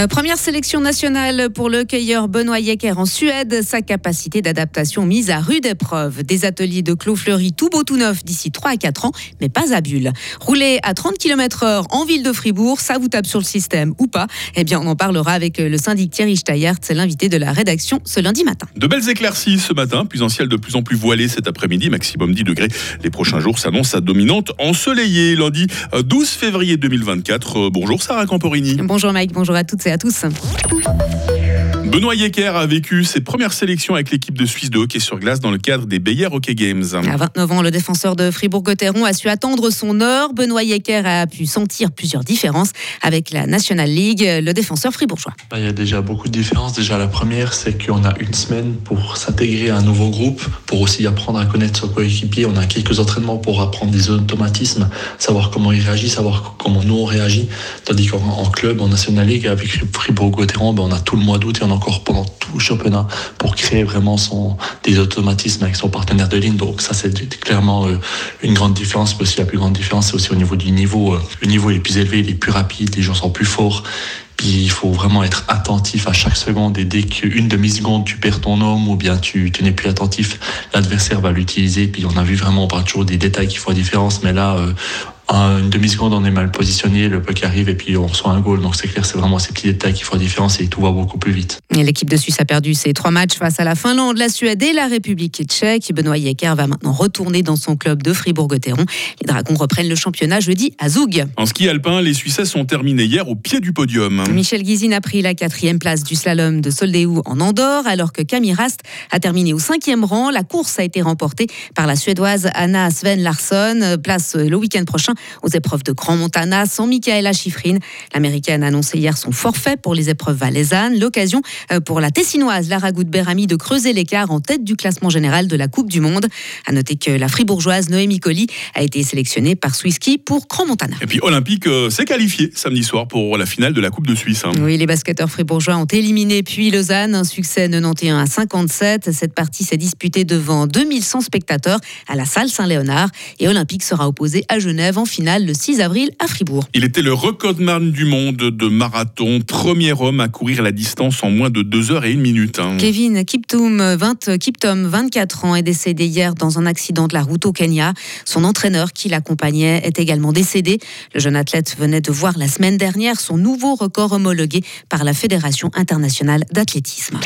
Euh, première sélection nationale pour le cueilleur Benoît Yecker en Suède. Sa capacité d'adaptation mise à rude épreuve. Des ateliers de clos fleuris tout beau tout neuf d'ici 3 à 4 ans, mais pas à Bulle. Rouler à 30 km heure en ville de Fribourg, ça vous tape sur le système ou pas? Eh bien, on en parlera avec le syndic Thierry Steyert, c'est l'invité de la rédaction ce lundi matin. De belles éclaircies ce matin, puis un ciel de plus en plus voilé cet après-midi, maximum 10 degrés. Les prochains jours s'annoncent à dominante ensoleillée. Lundi 12 février 2024. Euh, bonjour Sarah Camporini. Bonjour Mike, bonjour à toutes et à tous. Benoît Yecker a vécu ses premières sélections avec l'équipe de Suisse de hockey sur glace dans le cadre des Bayer Hockey Games. À 29 ans, le défenseur de Fribourg-Gotteron a su attendre son heure. Benoît Yecker a pu sentir plusieurs différences avec la National League, le défenseur fribourgeois. Bah, il y a déjà beaucoup de différences. Déjà, la première, c'est qu'on a une semaine pour s'intégrer à un nouveau groupe, pour aussi apprendre à connaître son coéquipier. On a quelques entraînements pour apprendre des automatismes, savoir comment il réagit, savoir comment nous on réagit. Tandis qu'en club, en National League, avec Fribourg-Gotteron, bah, on a tout le mois d'août et on a pendant tout le championnat pour créer vraiment son, des automatismes avec son partenaire de ligne. Donc ça, c'est clairement euh, une grande différence. Mais aussi la plus grande différence, c'est aussi au niveau du niveau. Euh, le niveau est plus élevé, il est plus rapide, les gens sont plus forts. Puis il faut vraiment être attentif à chaque seconde et dès qu'une demi-seconde tu perds ton homme ou bien tu, tu n'es plus attentif, l'adversaire va l'utiliser. Puis on a vu vraiment, on parle toujours des détails qui font la différence, mais là, euh, une demi-seconde, on est mal positionné, le puck arrive et puis on reçoit un goal. Donc c'est clair, c'est vraiment ces petits détails qui font la différence et tout va beaucoup plus vite. L'équipe de Suisse a perdu ses trois matchs face à la Finlande, la Suède et la République tchèque. Benoît Yecker va maintenant retourner dans son club de Fribourg-Gotteron. Les Dragons reprennent le championnat jeudi à Zoug. En ski alpin, les Suisses sont terminés hier au pied du podium. Michel Guizine a pris la quatrième place du slalom de Soldéou en Andorre, alors que Camille Rast a terminé au cinquième rang. La course a été remportée par la Suédoise Anna Sven Larsson. Place le week-end prochain aux épreuves de Grand Montana sans Michaela Schifrin. L'américaine a annoncé hier son forfait pour les épreuves valaisannes. L'occasion euh, pour la Tessinoise Lara Goudberami de creuser l'écart en tête du classement général de la Coupe du Monde. À noter que la fribourgeoise Noémie Colli a été sélectionnée par Swisski pour Grand Montana. Et puis Olympique euh, s'est qualifié samedi soir pour la finale de la Coupe de Suisse. Hein. Oui, les basketteurs fribourgeois ont éliminé puis Lausanne, un succès 91 à 57. Cette partie s'est disputée devant 2100 spectateurs à la salle Saint-Léonard et Olympique sera opposé à Genève en finale le 6 avril à Fribourg. Il était le recordman du monde de marathon, premier homme à courir la distance en moins de 2 heures et 1 minute. Hein. Kevin Kiptum, 20, Kiptum, 24 ans, est décédé hier dans un accident de la route au Kenya. Son entraîneur qui l'accompagnait est également décédé. Le jeune athlète venait de voir la semaine dernière son nouveau record homologué par la Fédération internationale d'athlétisme.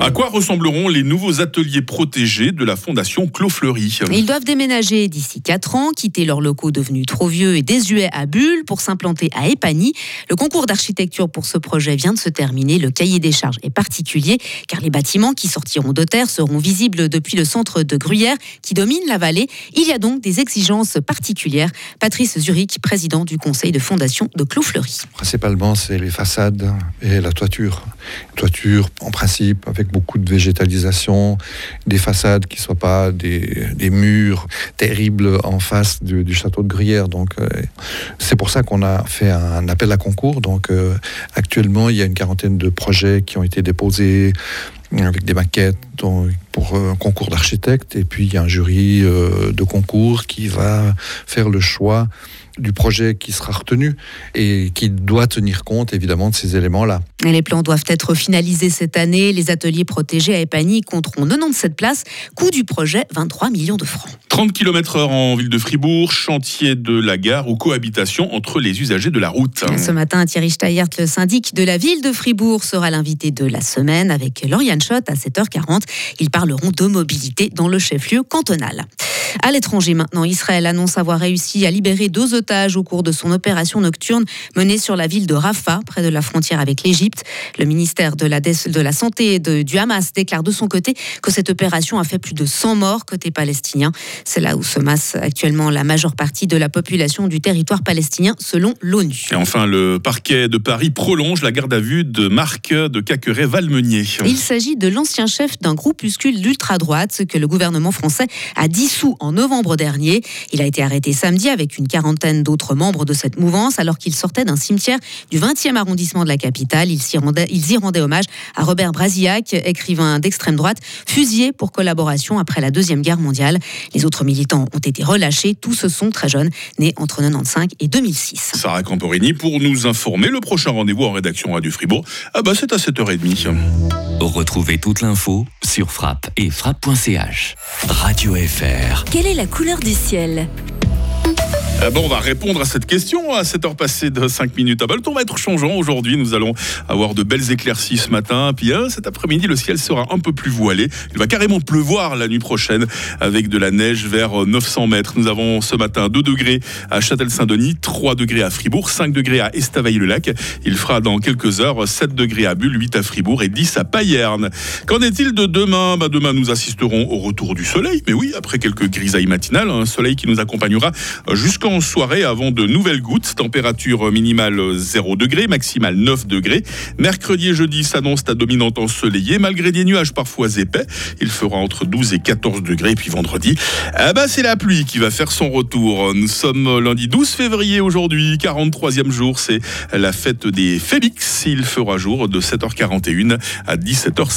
À quoi ressembleront les nouveaux ateliers protégés de la Fondation Clos Fleury Ils doivent déménager d'ici 4 ans, quitter leurs locaux devenus trop vieux et désuets à Bulle pour s'implanter à Épagny. Le concours d'architecture pour ce projet vient de se terminer. Le cahier des charges est particulier car les bâtiments qui sortiront de terre seront visibles depuis le centre de Gruyère qui domine la vallée. Il y a donc des exigences particulières. Patrice Zurich, président du conseil de fondation de Clos Fleury. Principalement, c'est les façades et la toiture. Toiture, en principe, avec beaucoup de végétalisation, des façades qui ne soient pas des, murs terribles en face du, château de Gruyère. Donc, euh, c'est pour ça qu'on a fait un appel à concours. Donc, euh, actuellement, il y a une quarantaine de projets qui ont été déposés avec des maquettes pour un concours d'architectes. Et puis, il y a un jury euh, de concours qui va faire le choix du projet qui sera retenu et qui doit tenir compte évidemment de ces éléments-là. Les plans doivent être finalisés cette année. Les ateliers protégés à Epagny compteront 97 places. Coût du projet 23 millions de francs. 30 km/h en ville de Fribourg, chantier de la gare ou cohabitation entre les usagers de la route. Ce matin, Thierry Steyert, le syndic de la ville de Fribourg, sera l'invité de la semaine avec Lauriane Schott à 7h40. Ils parleront de mobilité dans le chef-lieu cantonal. À l'étranger maintenant, Israël annonce avoir réussi à libérer deux otages au cours de son opération nocturne menée sur la ville de Rafah, près de la frontière avec l'Égypte. Le ministère de la, de la Santé de, du Hamas déclare de son côté que cette opération a fait plus de 100 morts côté palestinien. C'est là où se masse actuellement la majeure partie de la population du territoire palestinien, selon l'ONU. Et enfin, le parquet de Paris prolonge la garde à vue de Marc de Caqueret-Valmenier. Il s'agit de l'ancien chef d'un groupuscule d'ultra-droite que le gouvernement français a dissous en novembre dernier. Il a été arrêté samedi avec une quarantaine d'autres membres de cette mouvance alors qu'il sortait d'un cimetière du 20e arrondissement de la capitale. Ils, y rendaient, ils y rendaient hommage à Robert Brasillac, écrivain d'extrême droite, fusillé pour collaboration après la Deuxième Guerre mondiale. Les autres militants ont été relâchés. Tous ce sont très jeunes, nés entre 95 et 2006. Sarah Camporini pour nous informer. Le prochain rendez-vous en rédaction Radio Fribourg, ah bah c'est à 7h30. Retrouvez toute l'info sur frappe et frappe.ch. Radio FR. Quelle est la couleur du ciel? Ah bon, on va répondre à cette question à cette heure passée de 5 minutes. Ah bah, temps va être changeant aujourd'hui. Nous allons avoir de belles éclaircies ce matin. Puis hein, cet après-midi, le ciel sera un peu plus voilé. Il va carrément pleuvoir la nuit prochaine avec de la neige vers 900 mètres. Nous avons ce matin 2 degrés à Châtel-Saint-Denis, 3 degrés à Fribourg, 5 degrés à Estavayer-le-Lac. Il fera dans quelques heures 7 degrés à Bulle, 8 à Fribourg et 10 à Payerne. Qu'en est-il de demain? Bah, Demain, nous assisterons au retour du soleil. Mais oui, après quelques grisailles matinales, un soleil qui nous accompagnera jusqu'en en soirée avant de nouvelles gouttes. Température minimale 0 degré, maximale 9 degrés. Mercredi et jeudi s'annonce à dominante ensoleillée, malgré des nuages parfois épais. Il fera entre 12 et 14 degrés. Et puis vendredi, ah bah c'est la pluie qui va faire son retour. Nous sommes lundi 12 février aujourd'hui, 43e jour. C'est la fête des Félix. Il fera jour de 7h41 à 17h50.